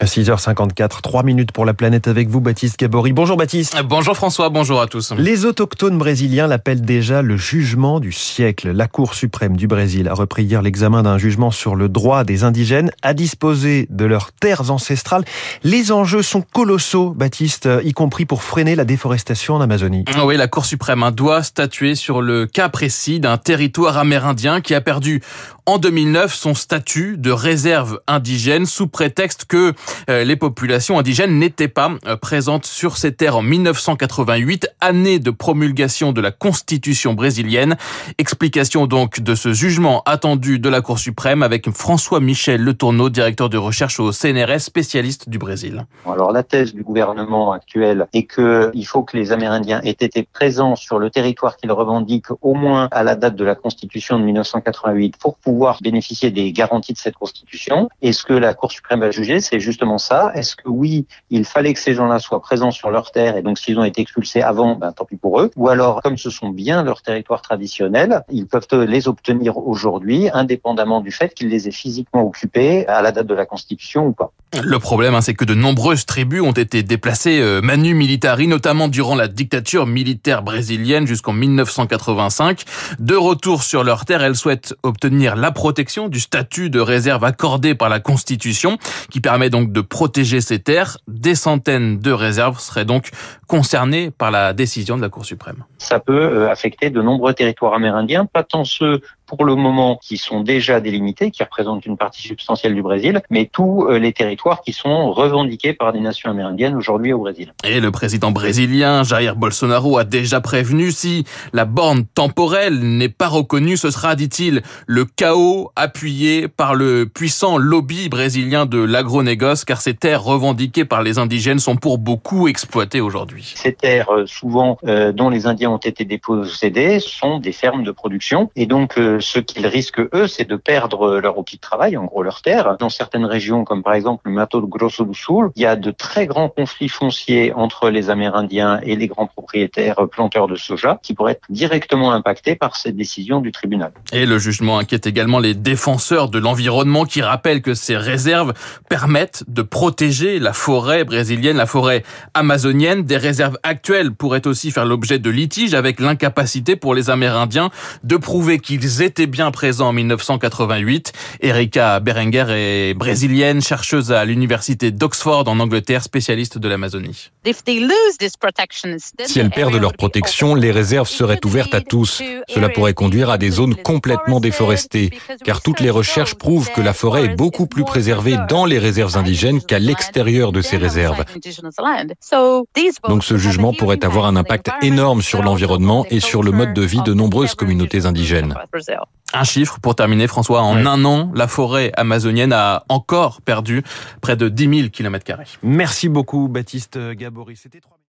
À 6h54, 3 minutes pour la planète avec vous, Baptiste Gabory. Bonjour Baptiste. Bonjour François, bonjour à tous. Les autochtones brésiliens l'appellent déjà le jugement du siècle. La Cour suprême du Brésil a repris hier l'examen d'un jugement sur le droit des indigènes à disposer de leurs terres ancestrales. Les enjeux sont colossaux, Baptiste, y compris pour freiner la déforestation en Amazonie. Oui, la Cour suprême hein, doit statuer sur le cas précis d'un territoire amérindien qui a perdu en 2009 son statut de réserve indigène sous prétexte que les populations indigènes n'étaient pas euh, présentes sur ces terres en 1988, année de promulgation de la Constitution brésilienne. Explication donc de ce jugement attendu de la Cour suprême avec François-Michel Letourneau, directeur de recherche au CNRS, spécialiste du Brésil. Alors la thèse du gouvernement actuel est que il faut que les Amérindiens aient été présents sur le territoire qu'ils revendiquent au moins à la date de la Constitution de 1988 pour pouvoir bénéficier des garanties de cette Constitution. Et ce que la Cour suprême a jugé, c'est justement ça. Est-ce que oui, il fallait que ces gens-là soient présents sur leur terre et donc s'ils ont été expulsés avant, ben, tant pis pour eux. Ou alors, comme ce sont bien leurs territoires traditionnels, ils peuvent les obtenir aujourd'hui, indépendamment du fait qu'ils les aient physiquement occupés à la date de la Constitution ou pas. Le problème, hein, c'est que de nombreuses tribus ont été déplacées euh, manu militari, notamment durant la dictature militaire brésilienne jusqu'en 1985. De retour sur leur terre, elles souhaitent obtenir la protection du statut de réserve accordé par la Constitution, qui permet donc de protéger ces terres. Des centaines de réserves seraient donc concernées par la décision de la Cour suprême. Ça peut euh, affecter de nombreux territoires amérindiens, pas tant ceux pour le moment qui sont déjà délimités, qui représentent une partie substantielle du Brésil, mais tous euh, les territoires qui sont revendiqués par des nations amérindiennes aujourd'hui au Brésil. Et le président brésilien Jair Bolsonaro a déjà prévenu si la borne temporelle n'est pas reconnue, ce sera, dit-il, le chaos appuyé par le puissant lobby brésilien de l'agronégoce, car ces terres revendiquées par les indigènes sont pour beaucoup exploitées aujourd'hui. Ces terres, euh, souvent euh, dont les Indiens ont été dépossédés, sont des fermes de production, et donc ce qu'ils risquent, eux, c'est de perdre leur outil de travail, en gros leur terre. Dans certaines régions, comme par exemple le Mato Grosso do Sul, il y a de très grands conflits fonciers entre les Amérindiens et les grands propriétaires planteurs de soja qui pourraient être directement impactés par cette décision du tribunal. Et le jugement inquiète également les défenseurs de l'environnement qui rappellent que ces réserves permettent de protéger la forêt brésilienne, la forêt amazonienne. Des réserves actuelles pourraient aussi faire l'objet de litiges avec l'incapacité pour les Amérindiens de prouver qu'ils étaient était bien présent en 1988. Erika Berenger est brésilienne, chercheuse à l'université d'Oxford en Angleterre, spécialiste de l'Amazonie. Si elles perdent leur protection, les réserves seraient ouvertes à tous. Cela pourrait conduire à des zones complètement déforestées, car toutes les recherches prouvent que la forêt est beaucoup plus préservée dans les réserves indigènes qu'à l'extérieur de ces réserves. Donc ce jugement pourrait avoir un impact énorme sur l'environnement et sur le mode de vie de nombreuses communautés indigènes. Un chiffre pour terminer, François. En un an, la forêt amazonienne a encore perdu près de 10 000 km. Merci beaucoup, Baptiste Gabory. C'était